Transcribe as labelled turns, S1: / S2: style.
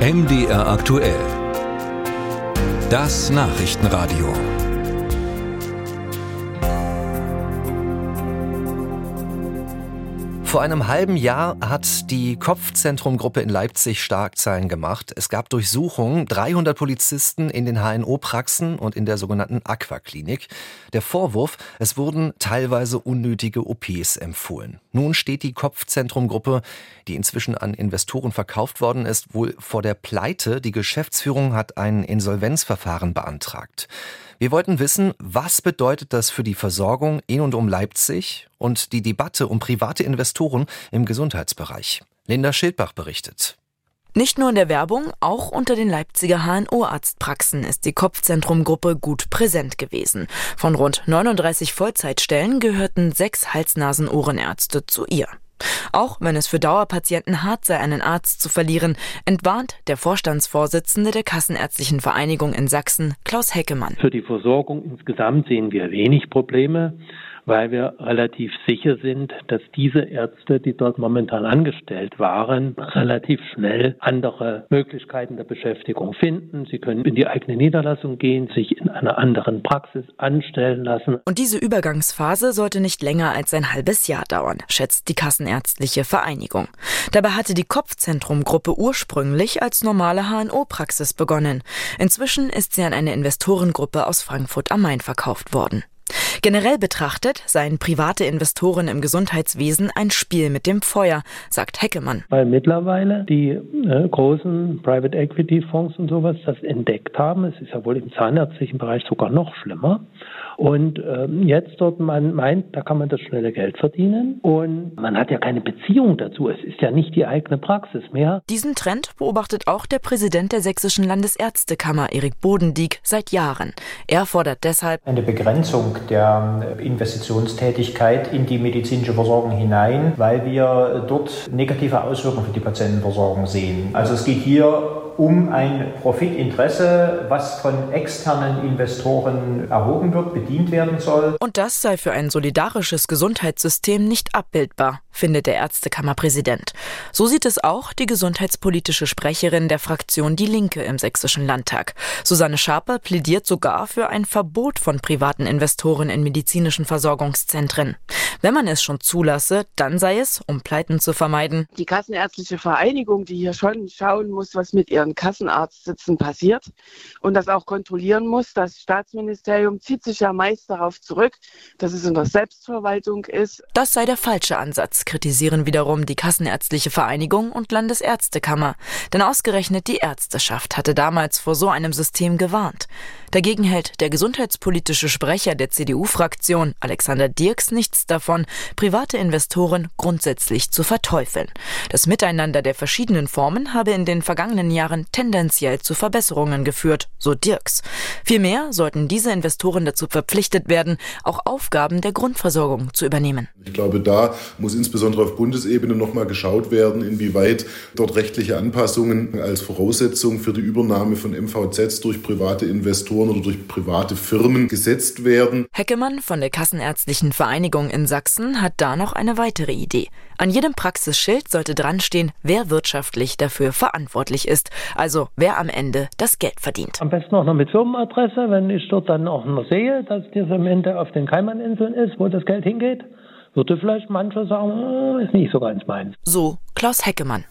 S1: MDR aktuell. Das Nachrichtenradio.
S2: Vor einem halben Jahr hat die Kopfzentrumgruppe in Leipzig Starkzahlen gemacht. Es gab Durchsuchungen, 300 Polizisten in den HNO-Praxen und in der sogenannten Aquaklinik. Der Vorwurf, es wurden teilweise unnötige OPs empfohlen. Nun steht die Kopfzentrumgruppe, die inzwischen an Investoren verkauft worden ist, wohl vor der Pleite. Die Geschäftsführung hat ein Insolvenzverfahren beantragt. Wir wollten wissen, was bedeutet das für die Versorgung in und um Leipzig und die Debatte um private Investoren im Gesundheitsbereich. Linda Schildbach berichtet.
S3: Nicht nur in der Werbung, auch unter den Leipziger HNO-Arztpraxen ist die Kopfzentrumgruppe gut präsent gewesen. Von rund 39 Vollzeitstellen gehörten sechs Hals-Nasen-Ohrenärzte zu ihr. Auch wenn es für Dauerpatienten hart sei, einen Arzt zu verlieren, entwarnt der Vorstandsvorsitzende der Kassenärztlichen Vereinigung in Sachsen, Klaus Heckemann.
S4: Für die Versorgung insgesamt sehen wir wenig Probleme weil wir relativ sicher sind, dass diese Ärzte, die dort momentan angestellt waren, relativ schnell andere Möglichkeiten der Beschäftigung finden. Sie können in die eigene Niederlassung gehen, sich in einer anderen Praxis anstellen lassen.
S3: Und diese Übergangsphase sollte nicht länger als ein halbes Jahr dauern, schätzt die Kassenärztliche Vereinigung. Dabei hatte die Kopfzentrumgruppe ursprünglich als normale HNO-Praxis begonnen. Inzwischen ist sie an eine Investorengruppe aus Frankfurt am Main verkauft worden. Generell betrachtet seien private Investoren im Gesundheitswesen ein Spiel mit dem Feuer, sagt Heckemann.
S4: Weil mittlerweile die äh, großen Private Equity Fonds und sowas das entdeckt haben. Es ist ja wohl im zahnärztlichen Bereich sogar noch schlimmer. Und ähm, jetzt dort man meint, da kann man das schnelle Geld verdienen und man hat ja keine Beziehung dazu. Es ist ja nicht die eigene Praxis mehr.
S3: Diesen Trend beobachtet auch der Präsident der Sächsischen Landesärztekammer, Erik Bodendieck, seit Jahren. Er fordert deshalb
S5: eine Begrenzung der Investitionstätigkeit in die medizinische Versorgung hinein, weil wir dort negative Auswirkungen für die Patientenversorgung sehen. Also es geht hier um ein Profitinteresse, was von externen Investoren erhoben wird, bedient werden soll.
S3: Und das sei für ein solidarisches Gesundheitssystem nicht abbildbar, findet der Ärztekammerpräsident. So sieht es auch die gesundheitspolitische Sprecherin der Fraktion Die Linke im Sächsischen Landtag. Susanne Schaper plädiert sogar für ein Verbot von privaten Investoren in medizinischen Versorgungszentren. Wenn man es schon zulasse, dann sei es, um Pleiten zu vermeiden.
S6: Die Kassenärztliche Vereinigung, die hier schon schauen muss, was mit ihren Kassenarztsitzen passiert und das auch kontrollieren muss. Das Staatsministerium zieht sich ja meist darauf zurück, dass es in der Selbstverwaltung ist.
S3: Das sei der falsche Ansatz, kritisieren wiederum die Kassenärztliche Vereinigung und Landesärztekammer. Denn ausgerechnet die Ärzteschaft hatte damals vor so einem System gewarnt. Dagegen hält der gesundheitspolitische Sprecher der CDU-Fraktion, Alexander Dirks, nichts davon, private Investoren grundsätzlich zu verteufeln. Das Miteinander der verschiedenen Formen habe in den vergangenen Jahren tendenziell zu Verbesserungen geführt, so Dirks. Vielmehr sollten diese Investoren dazu verpflichtet werden, auch Aufgaben der Grundversorgung zu übernehmen.
S7: Ich glaube, da muss insbesondere auf Bundesebene nochmal geschaut werden, inwieweit dort rechtliche Anpassungen als Voraussetzung für die Übernahme von MVZs durch private Investoren Investoren oder durch private Firmen gesetzt werden.
S3: Heckemann von der Kassenärztlichen Vereinigung in Sachsen hat da noch eine weitere Idee. An jedem Praxisschild sollte dranstehen, wer wirtschaftlich dafür verantwortlich ist, also wer am Ende das Geld verdient.
S4: Am besten auch noch mit Firmenadresse, wenn ich dort dann auch noch sehe, dass das am Ende auf den Kaimaninseln ist, wo das Geld hingeht, würde vielleicht mancher sagen, oh, ist nicht so ganz meins.
S3: So Klaus Heckemann.